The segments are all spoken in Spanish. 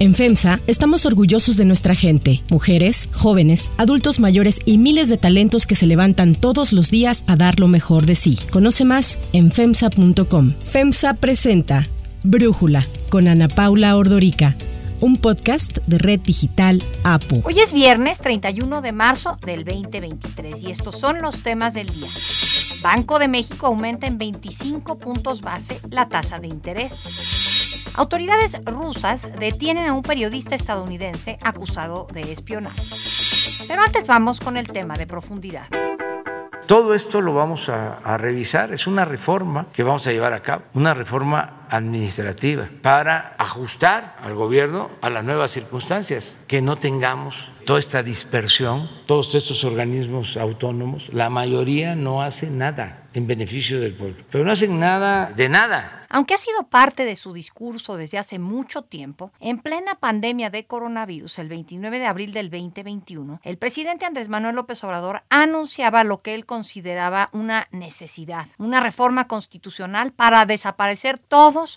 En FEMSA estamos orgullosos de nuestra gente, mujeres, jóvenes, adultos mayores y miles de talentos que se levantan todos los días a dar lo mejor de sí. Conoce más en FEMSA.com. FEMSA presenta Brújula con Ana Paula Ordorica un podcast de Red Digital APU. Hoy es viernes 31 de marzo del 2023 y estos son los temas del día. Banco de México aumenta en 25 puntos base la tasa de interés. Autoridades rusas detienen a un periodista estadounidense acusado de espionaje. Pero antes vamos con el tema de profundidad. Todo esto lo vamos a, revisar. Es una reforma que vamos a llevar a cabo, una reforma administrativa para ajustar al gobierno a las nuevas circunstancias, que no tengamos toda esta dispersión, todos estos organismos autónomos. La mayoría no hace nada en beneficio del pueblo, pero no hacen nada de nada aunque ha sido parte de su discurso desde hace mucho tiempo, en plena pandemia de coronavirus, el 29 de abril del 2021, el presidente Andrés Manuel López Obrador anunciaba lo que él consideraba una necesidad, una reforma constitucional para desaparecer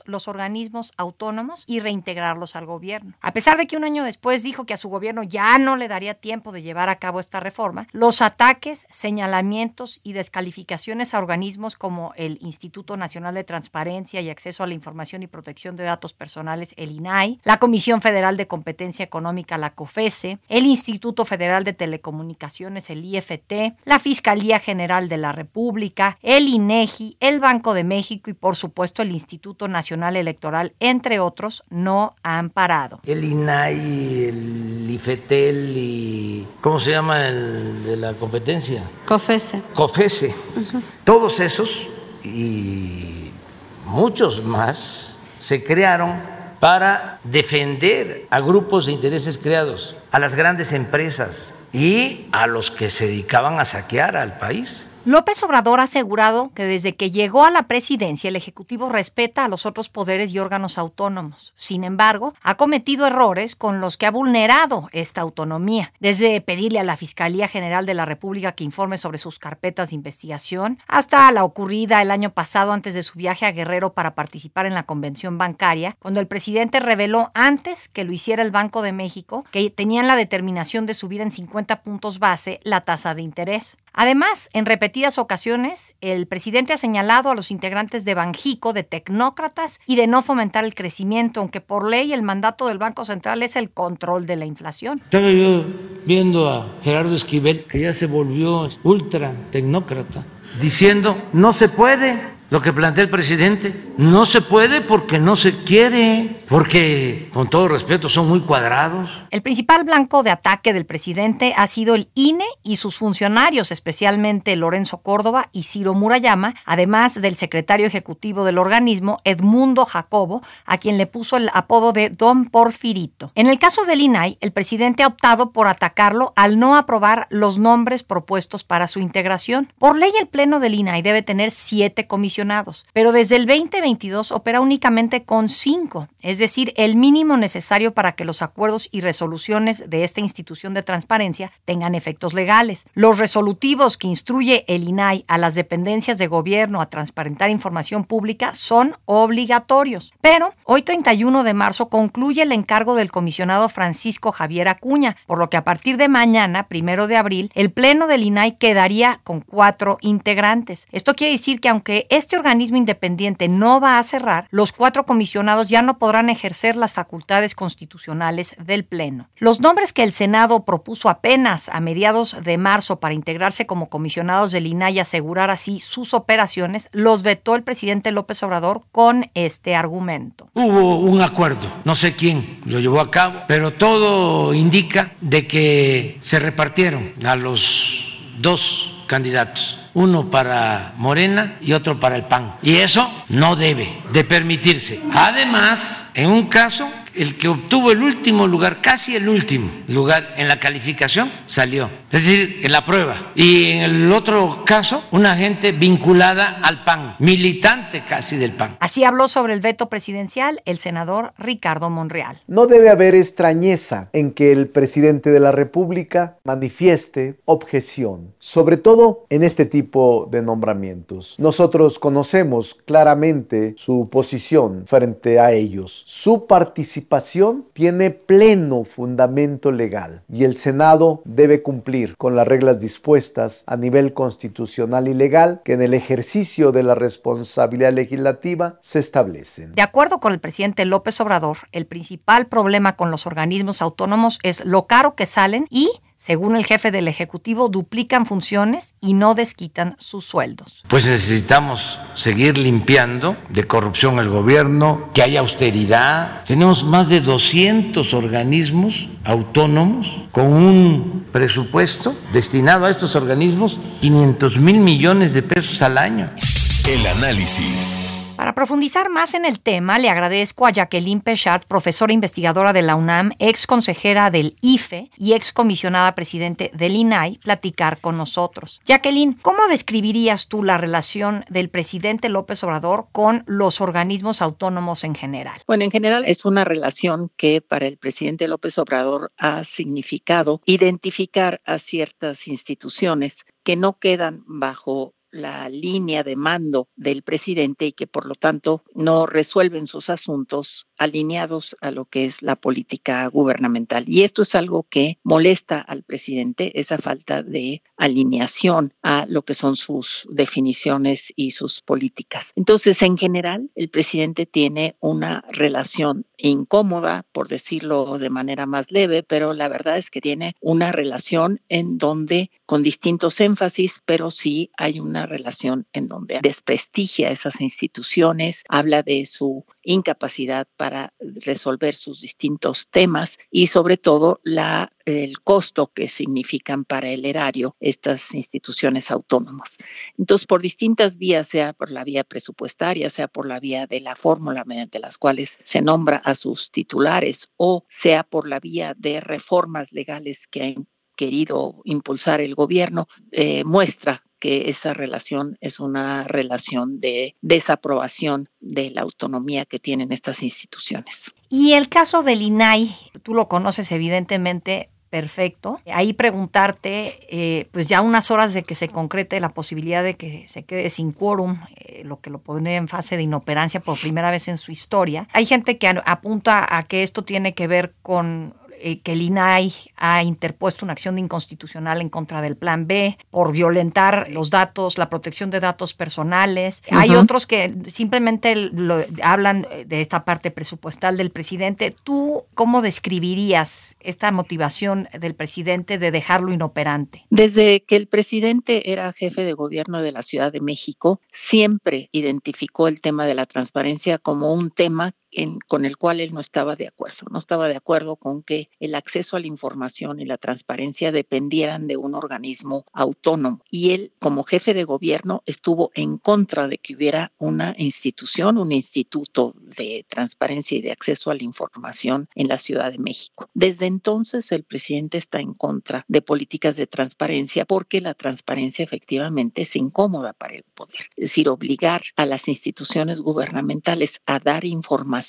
los organismos autónomos y reintegrarlos al gobierno. A pesar de que un año después dijo que a su gobierno ya no le daría tiempo de llevar a cabo esta reforma, los ataques, señalamientos y descalificaciones a organismos como el Instituto Nacional de Transparencia y Acceso a la Información y Protección de Datos Personales, el INAI, la Comisión Federal de Competencia Económica, la COFESE, el Instituto Federal de Telecomunicaciones, el IFT, la Fiscalía General de la República, el INEGI, el Banco de México y por supuesto el Instituto Nacional Electoral, entre otros, no han parado. El INAI, el IFETEL y... ¿Cómo se llama el de la competencia? COFESE. COFESE. Uh -huh. Todos esos y muchos más se crearon para defender a grupos de intereses creados, a las grandes empresas y a los que se dedicaban a saquear al país. López Obrador ha asegurado que desde que llegó a la presidencia el Ejecutivo respeta a los otros poderes y órganos autónomos. Sin embargo, ha cometido errores con los que ha vulnerado esta autonomía, desde pedirle a la Fiscalía General de la República que informe sobre sus carpetas de investigación, hasta la ocurrida el año pasado antes de su viaje a Guerrero para participar en la convención bancaria, cuando el presidente reveló antes que lo hiciera el Banco de México que tenían la determinación de subir en 50 puntos base la tasa de interés. Además, en repetidas ocasiones, el presidente ha señalado a los integrantes de Banjico de tecnócratas y de no fomentar el crecimiento, aunque por ley el mandato del Banco Central es el control de la inflación. Estaba yo viendo a Gerardo Esquivel, que ya se volvió ultra tecnócrata, diciendo, no se puede lo que plantea el presidente. No se puede porque no se quiere, porque, con todo respeto, son muy cuadrados. El principal blanco de ataque del presidente ha sido el INE y sus funcionarios, especialmente Lorenzo Córdoba y Ciro Murayama, además del secretario ejecutivo del organismo, Edmundo Jacobo, a quien le puso el apodo de Don Porfirito. En el caso del INAI, el presidente ha optado por atacarlo al no aprobar los nombres propuestos para su integración. Por ley, el Pleno del INAI debe tener siete comisiones pero desde el 2022 opera únicamente con cinco, es decir, el mínimo necesario para que los acuerdos y resoluciones de esta institución de transparencia tengan efectos legales. Los resolutivos que instruye el INAI a las dependencias de gobierno a transparentar información pública son obligatorios. Pero hoy 31 de marzo concluye el encargo del comisionado Francisco Javier Acuña, por lo que a partir de mañana, primero de abril, el pleno del INAI quedaría con cuatro integrantes. Esto quiere decir que aunque este organismo independiente no va a cerrar, los cuatro comisionados ya no podrán ejercer las facultades constitucionales del Pleno. Los nombres que el Senado propuso apenas a mediados de marzo para integrarse como comisionados del INAI y asegurar así sus operaciones, los vetó el presidente López Obrador con este argumento. Hubo un acuerdo, no sé quién lo llevó a cabo, pero todo indica de que se repartieron a los dos candidatos uno para Morena y otro para el PAN. Y eso no debe de permitirse. Además, en un caso, el que obtuvo el último lugar, casi el último lugar en la calificación, salió. Es decir, en la prueba. Y en el otro caso, una gente vinculada al PAN, militante casi del PAN. Así habló sobre el veto presidencial el senador Ricardo Monreal. No debe haber extrañeza en que el presidente de la República manifieste objeción, sobre todo en este tipo de nombramientos. Nosotros conocemos claramente su posición frente a ellos. Su participación tiene pleno fundamento legal y el Senado debe cumplir con las reglas dispuestas a nivel constitucional y legal que en el ejercicio de la responsabilidad legislativa se establecen. De acuerdo con el presidente López Obrador, el principal problema con los organismos autónomos es lo caro que salen y según el jefe del Ejecutivo, duplican funciones y no desquitan sus sueldos. Pues necesitamos seguir limpiando de corrupción el gobierno, que haya austeridad. Tenemos más de 200 organismos autónomos con un presupuesto destinado a estos organismos 500 mil millones de pesos al año. El análisis. Para profundizar más en el tema, le agradezco a Jacqueline Pechat, profesora investigadora de la UNAM, ex consejera del IFE y ex comisionada presidente del INAI, platicar con nosotros. Jacqueline, ¿cómo describirías tú la relación del presidente López Obrador con los organismos autónomos en general? Bueno, en general es una relación que para el presidente López Obrador ha significado identificar a ciertas instituciones que no quedan bajo la línea de mando del presidente y que por lo tanto no resuelven sus asuntos alineados a lo que es la política gubernamental. Y esto es algo que molesta al presidente, esa falta de alineación a lo que son sus definiciones y sus políticas. Entonces, en general, el presidente tiene una relación incómoda, por decirlo de manera más leve, pero la verdad es que tiene una relación en donde, con distintos énfasis, pero sí hay una relación en donde desprestigia esas instituciones, habla de su incapacidad para resolver sus distintos temas y sobre todo la el costo que significan para el erario estas instituciones autónomas. Entonces, por distintas vías, sea por la vía presupuestaria, sea por la vía de la fórmula mediante las cuales se nombra a sus titulares o sea por la vía de reformas legales que ha querido impulsar el gobierno, eh, muestra que esa relación es una relación de desaprobación de la autonomía que tienen estas instituciones. Y el caso del INAI, tú lo conoces evidentemente, perfecto. Ahí preguntarte, eh, pues ya unas horas de que se concrete la posibilidad de que se quede sin quórum, eh, lo que lo pondría en fase de inoperancia por primera vez en su historia. Hay gente que apunta a que esto tiene que ver con eh, que el INAI ha interpuesto una acción de inconstitucional en contra del Plan B por violentar los datos, la protección de datos personales. Hay otros que simplemente hablan de esta parte presupuestal del presidente. ¿Tú cómo describirías esta motivación del presidente de dejarlo inoperante? Desde que el presidente era jefe de gobierno de la Ciudad de México, siempre identificó el tema de la transparencia como un tema con el cual él no estaba de acuerdo. No estaba de acuerdo con que el acceso a la información y la transparencia dependieran de un organismo autónomo. Y él, como jefe de gobierno, estuvo en contra de que hubiera una institución, un instituto de transparencia y de acceso a la información en la Ciudad de México. Desde entonces, el presidente está en contra de políticas de transparencia porque la transparencia efectivamente es incómoda para el poder. Es decir, obligar a las instituciones gubernamentales a dar información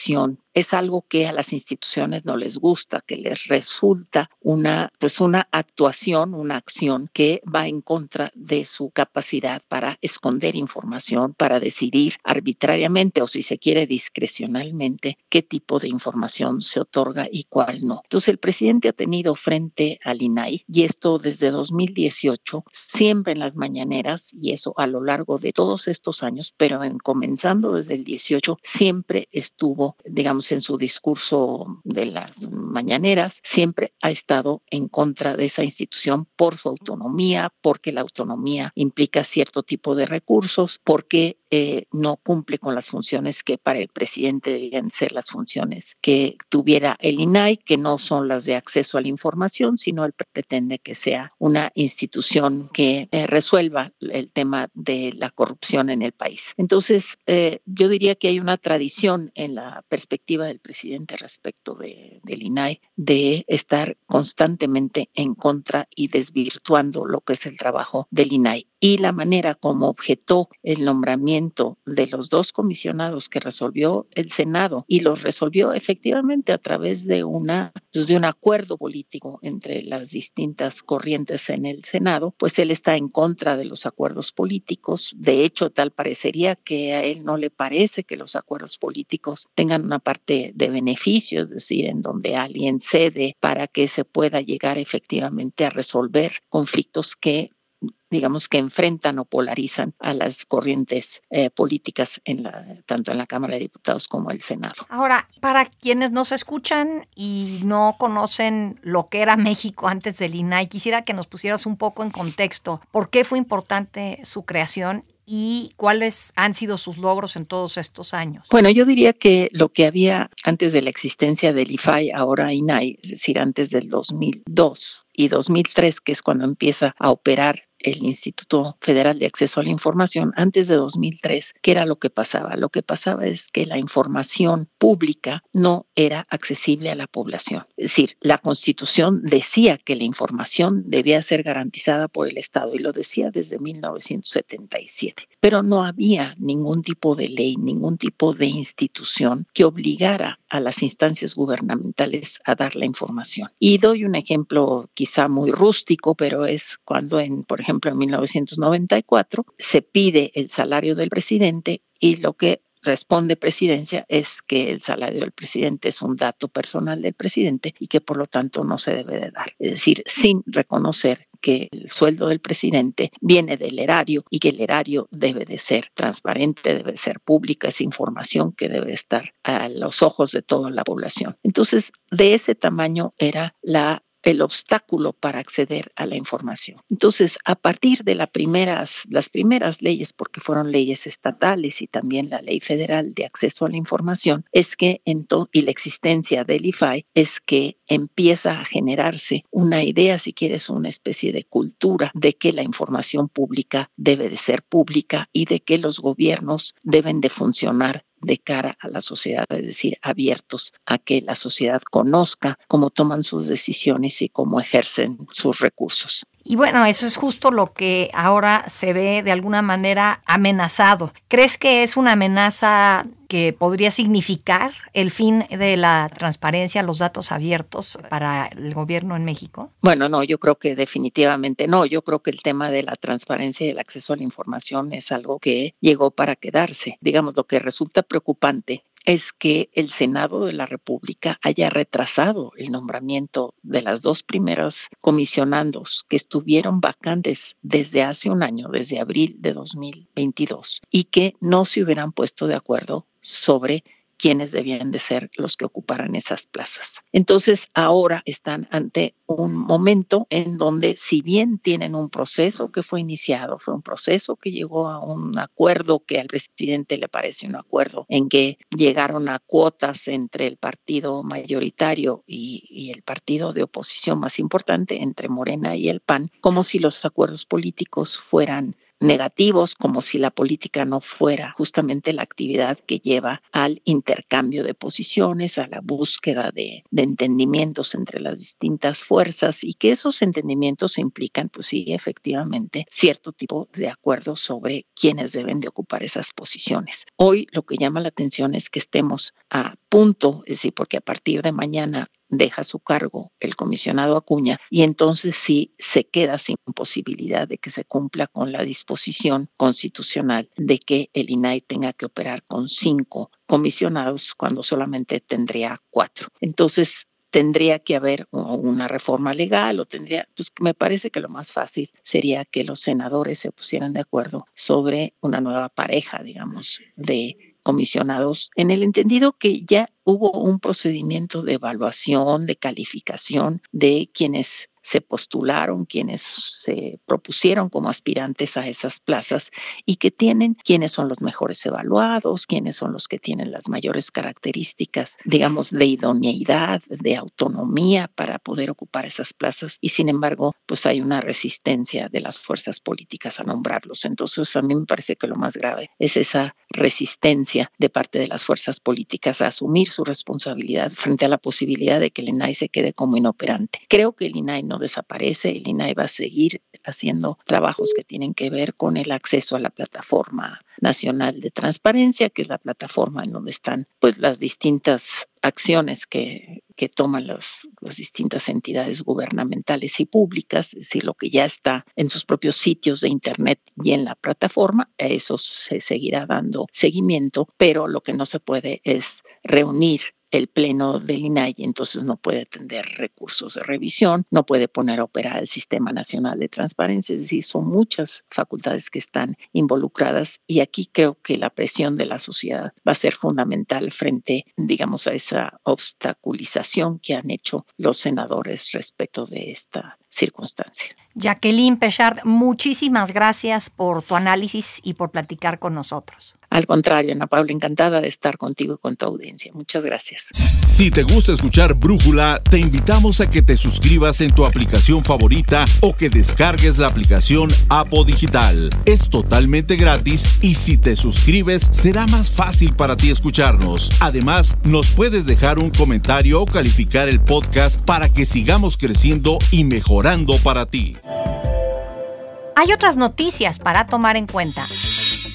es algo que a las instituciones no les gusta, que les resulta una, pues una actuación, una acción que va en contra de su capacidad para esconder información, para decidir arbitrariamente o si se quiere discrecionalmente qué tipo de información se otorga y cuál no. Entonces el presidente ha tenido frente al INAI y esto desde 2018, siempre en las mañaneras y eso a lo largo de todos estos años, pero en, comenzando desde el 18, siempre estuvo digamos, en su discurso de las mañaneras, siempre ha estado en contra de esa institución por su autonomía, porque la autonomía implica cierto tipo de recursos, porque eh, no cumple con las funciones que para el presidente debían ser las funciones que tuviera el INAI, que no son las de acceso a la información, sino él pretende que sea una institución que eh, resuelva el tema de la corrupción en el país. Entonces, eh, yo diría que hay una tradición en la perspectiva del presidente respecto de, del INAI de estar constantemente en contra y desvirtuando lo que es el trabajo del INAI. Y la manera como objetó el nombramiento de los dos comisionados que resolvió el Senado y los resolvió efectivamente a través de una pues, de un acuerdo político entre las distintas corrientes en el Senado, pues él está en contra de los acuerdos políticos. De hecho, tal parecería que a él no le parece que los acuerdos políticos tengan una parte de beneficio, es decir, en donde alguien cede para que se pueda llegar efectivamente a resolver conflictos que digamos que enfrentan o polarizan a las corrientes eh, políticas en la, tanto en la Cámara de Diputados como el Senado. Ahora, para quienes nos escuchan y no conocen lo que era México antes del INAI, quisiera que nos pusieras un poco en contexto por qué fue importante su creación y cuáles han sido sus logros en todos estos años? Bueno, yo diría que lo que había antes de la existencia del IFAI, ahora INAI, es decir, antes del 2002 y 2003, que es cuando empieza a operar el Instituto Federal de Acceso a la Información antes de 2003, ¿qué era lo que pasaba? Lo que pasaba es que la información pública no era accesible a la población. Es decir, la Constitución decía que la información debía ser garantizada por el Estado y lo decía desde 1977, pero no había ningún tipo de ley, ningún tipo de institución que obligara a las instancias gubernamentales a dar la información. Y doy un ejemplo quizá muy rústico, pero es cuando en, por ejemplo, en 1994, se pide el salario del presidente y lo que responde presidencia es que el salario del presidente es un dato personal del presidente y que por lo tanto no se debe de dar. Es decir, sin reconocer que el sueldo del presidente viene del erario y que el erario debe de ser transparente, debe ser pública, es información que debe estar a los ojos de toda la población. Entonces, de ese tamaño era la el obstáculo para acceder a la información. Entonces, a partir de las primeras, las primeras leyes, porque fueron leyes estatales y también la ley federal de acceso a la información, es que y la existencia del IFAI es que empieza a generarse una idea, si quieres, una especie de cultura de que la información pública debe de ser pública y de que los gobiernos deben de funcionar de cara a la sociedad, es decir, abiertos a que la sociedad conozca cómo toman sus decisiones y cómo ejercen sus recursos. Y bueno, eso es justo lo que ahora se ve de alguna manera amenazado. ¿Crees que es una amenaza que podría significar el fin de la transparencia, los datos abiertos para el gobierno en México? Bueno, no, yo creo que definitivamente no. Yo creo que el tema de la transparencia y el acceso a la información es algo que llegó para quedarse. Digamos, lo que resulta preocupante es que el Senado de la República haya retrasado el nombramiento de las dos primeras comisionandos que estuvieron vacantes desde hace un año, desde abril de 2022, y que no se hubieran puesto de acuerdo sobre quiénes debían de ser los que ocuparan esas plazas. Entonces, ahora están ante un momento en donde, si bien tienen un proceso que fue iniciado, fue un proceso que llegó a un acuerdo que al presidente le parece un acuerdo en que llegaron a cuotas entre el partido mayoritario y, y el partido de oposición más importante, entre Morena y el PAN, como si los acuerdos políticos fueran negativos, como si la política no fuera justamente la actividad que lleva al intercambio de posiciones, a la búsqueda de, entendimientos entre las distintas fuerzas y que esos entendimientos implican, pues sí, efectivamente, cierto tipo de acuerdos sobre quiénes deben de ocupar esas posiciones. Hoy lo que llama la atención es que estemos a punto, es decir, porque a partir de mañana deja su cargo el comisionado Acuña y entonces sí se queda sin posibilidad de que se cumpla con la disposición constitucional de que el INAI tenga que operar con cinco comisionados cuando solamente tendría cuatro. Entonces, tendría que haber una reforma legal o tendría, pues me parece que lo más fácil sería que los senadores se pusieran de acuerdo sobre una nueva pareja, digamos, de comisionados, en el entendido que ya hubo un procedimiento de evaluación, de calificación de quienes se postularon, quienes se propusieron como aspirantes a esas plazas y que tienen quiénes son los mejores evaluados, quiénes son los que tienen las mayores características, digamos, de idoneidad, de autonomía para poder ocupar esas plazas y sin embargo, pues hay una resistencia de las fuerzas políticas a nombrarlos. Entonces, a mí me parece que lo más grave es esa resistencia de parte de las fuerzas políticas a asumir su responsabilidad frente a la posibilidad de que el INAI se quede como inoperante. Creo que el INAI no no desaparece, el INAI va a seguir haciendo trabajos que tienen que ver con el acceso a la plataforma nacional de transparencia, que es la plataforma en donde están pues las distintas acciones que, que toman las, las, distintas entidades gubernamentales y públicas, es decir, lo que ya está en sus propios sitios de Internet y en la plataforma, a eso se seguirá dando seguimiento, pero lo que no se puede es reunir el pleno del INAI, entonces no puede atender recursos de revisión, no puede poner a operar el Sistema Nacional de Transparencia, es decir, son muchas facultades que están involucradas y aquí creo que la presión de la sociedad va a ser fundamental frente, digamos, a esa obstaculización que han hecho los senadores respecto de esta circunstancia. Jacqueline Pechard, muchísimas gracias por tu análisis y por platicar con nosotros. Al contrario, Ana Paula, encantada de estar contigo y con tu audiencia. Muchas gracias. Si te gusta escuchar Brújula, te invitamos a que te suscribas en tu aplicación favorita o que descargues la aplicación Apo Digital. Es totalmente gratis y si te suscribes será más fácil para ti escucharnos. Además, nos puedes dejar un comentario o calificar el podcast para que sigamos creciendo y mejorando para ti. Hay otras noticias para tomar en cuenta.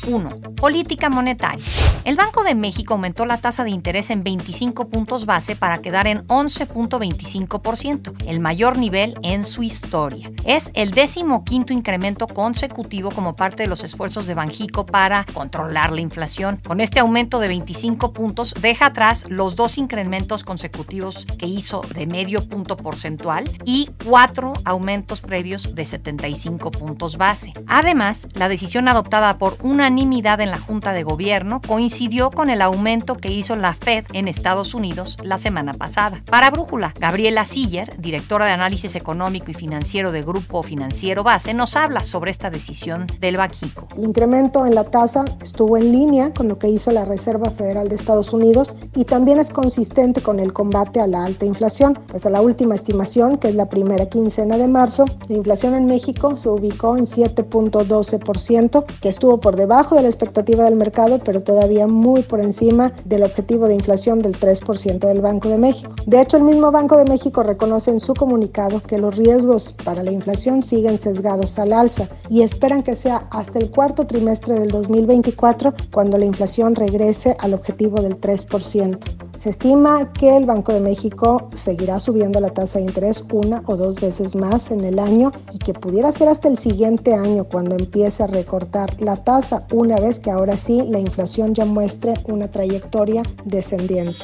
1. Política monetaria. El Banco de México aumentó la tasa de interés en 25 puntos base para quedar en 11.25%, el mayor nivel en su historia. Es el décimo quinto incremento consecutivo como parte de los esfuerzos de Banjico para controlar la inflación. Con este aumento de 25 puntos, deja atrás los dos incrementos consecutivos que hizo de medio punto porcentual y cuatro aumentos previos de 75 puntos base. Además, la decisión adoptada por unanimidad en la Junta de Gobierno coincidió con el aumento que hizo la Fed en Estados Unidos la semana pasada. Para Brújula, Gabriela Siller, directora de análisis económico y financiero de Grupo Financiero Base, nos habla sobre esta decisión del Banjico. El incremento en la tasa estuvo en línea con lo que hizo la Reserva Federal de Estados Unidos y también es consistente con el combate a la alta inflación. Pues a la última estimación, que es la primera quincena de marzo, la inflación en México se ubicó en 7.12%, que estuvo por debajo de la expectativa del mercado, pero todavía muy por encima del objetivo de inflación del 3% del Banco de México. De hecho, el mismo Banco de México reconoce en su comunicado que los riesgos para la inflación siguen sesgados al alza y esperan que sea hasta el cuarto trimestre del 2024 cuando la inflación regrese al objetivo del 3%. Se estima que el Banco de México seguirá subiendo la tasa de interés una o dos veces más en el año y que pudiera ser hasta el siguiente año cuando empiece a recortar la tasa una vez que ahora sí la inflación ya muestre una trayectoria descendiente.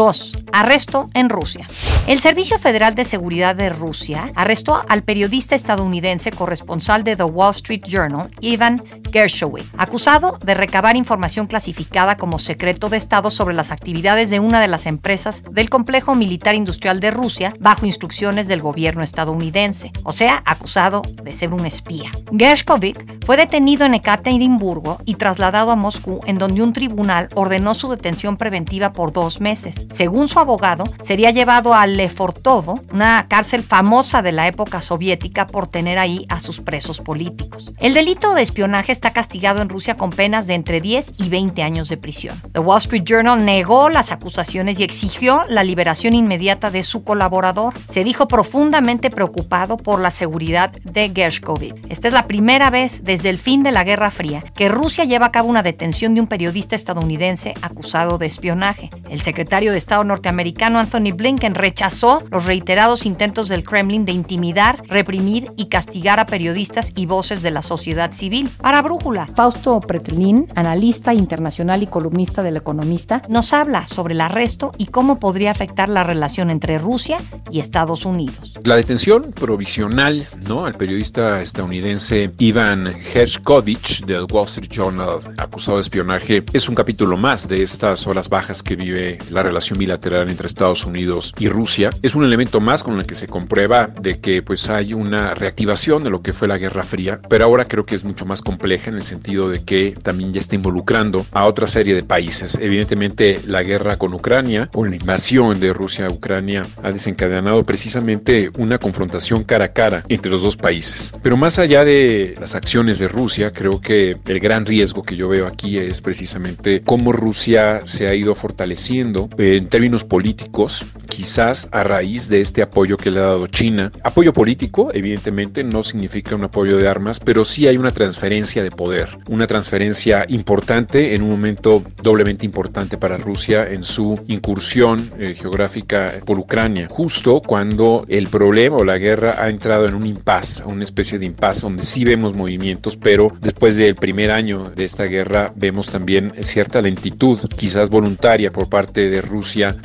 2. Arresto en Rusia. El Servicio Federal de Seguridad de Rusia arrestó al periodista estadounidense corresponsal de The Wall Street Journal, Ivan Gershowitz, acusado de recabar información clasificada como secreto de Estado sobre las actividades de una de las empresas del complejo militar industrial de Rusia bajo instrucciones del gobierno estadounidense, o sea, acusado de ser un espía. Gershkovich fue detenido en Ekaterimburgo y trasladado a Moscú, en donde un tribunal ordenó su detención preventiva por dos meses. Según su abogado, sería llevado a Lefortovo, una cárcel famosa de la época soviética por tener ahí a sus presos políticos. El delito de espionaje está castigado en Rusia con penas de entre 10 y 20 años de prisión. The Wall Street Journal negó las acusaciones y exigió la liberación inmediata de su colaborador. Se dijo profundamente preocupado por la seguridad de Gershkovich. Esta es la primera vez desde el fin de la Guerra Fría que Rusia lleva a cabo una detención de un periodista estadounidense acusado de espionaje. El secretario de Estado norteamericano Anthony Blinken rechazó los reiterados intentos del Kremlin de intimidar, reprimir y castigar a periodistas y voces de la sociedad civil. Para Brújula, Fausto Pretelín, analista internacional y columnista del Economista, nos habla sobre el arresto y cómo podría afectar la relación entre Rusia y Estados Unidos. La detención provisional ¿no? al periodista estadounidense Ivan Hershkovich del Wall Street Journal, acusado de espionaje, es un capítulo más de estas horas bajas que vive la relación bilateral entre Estados Unidos y Rusia. Es un elemento más con el que se comprueba de que pues hay una reactivación de lo que fue la Guerra Fría, pero ahora creo que es mucho más compleja en el sentido de que también ya está involucrando a otra serie de países. Evidentemente la guerra con Ucrania o la invasión de Rusia a Ucrania ha desencadenado precisamente una confrontación cara a cara entre los dos países. Pero más allá de las acciones de Rusia, creo que el gran riesgo que yo veo aquí es precisamente cómo Rusia se ha ido fortaleciendo eh, en términos políticos, quizás a raíz de este apoyo que le ha dado China. Apoyo político, evidentemente, no significa un apoyo de armas, pero sí hay una transferencia de poder, una transferencia importante en un momento doblemente importante para Rusia en su incursión eh, geográfica por Ucrania, justo cuando el problema o la guerra ha entrado en un impasse, una especie de impasse donde sí vemos movimientos, pero después del primer año de esta guerra vemos también cierta lentitud, quizás voluntaria por parte de Rusia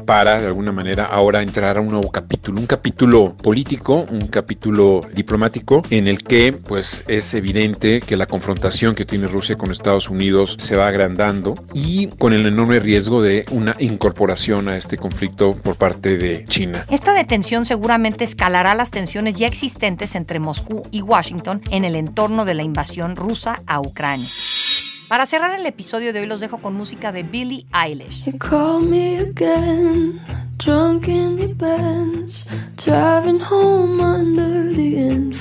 para de alguna manera ahora entrar a un nuevo capítulo, un capítulo político, un capítulo diplomático en el que pues es evidente que la confrontación que tiene Rusia con Estados Unidos se va agrandando y con el enorme riesgo de una incorporación a este conflicto por parte de China. Esta detención seguramente escalará las tensiones ya existentes entre Moscú y Washington en el entorno de la invasión rusa a Ucrania. Para cerrar el episodio de hoy los dejo con música de Billie Eilish. Drunk in your Benz, driving home under the.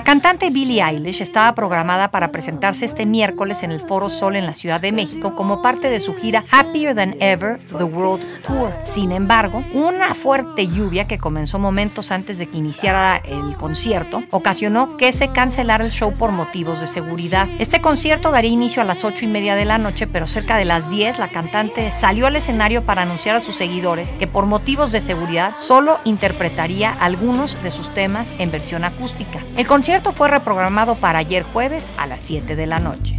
La cantante Billie Eilish estaba programada para presentarse este miércoles en el Foro Sol en la Ciudad de México como parte de su gira Happier Than Ever, The World Tour. Sin embargo, una fuerte lluvia que comenzó momentos antes de que iniciara el concierto ocasionó que se cancelara el show por motivos de seguridad. Este concierto daría inicio a las 8 y media de la noche, pero cerca de las 10 la cantante salió al escenario para anunciar a sus seguidores que por motivos de seguridad solo interpretaría algunos de sus temas en versión acústica. El concierto fue reprogramado para ayer jueves a las 7 de la noche.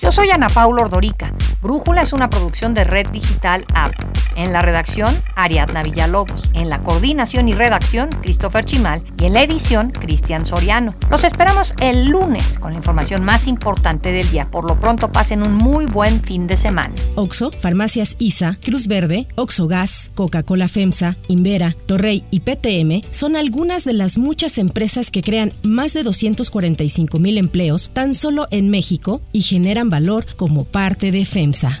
Yo soy Ana Paula Ordorica. Brújula es una producción de Red Digital App. En la redacción, Ariadna Villalobos. En la coordinación y redacción, Christopher Chimal. Y en la edición, Cristian Soriano. Los esperamos el lunes con la información más importante del día. Por lo pronto, pasen un muy buen fin de semana. Oxo, Farmacias ISA, Cruz Verde, Oxo Gas, Coca-Cola FEMSA, Invera, Torrey y PTM son algunas de las muchas empresas que crean más de 245 mil empleos tan solo en México y generan valor como parte de FEMSA.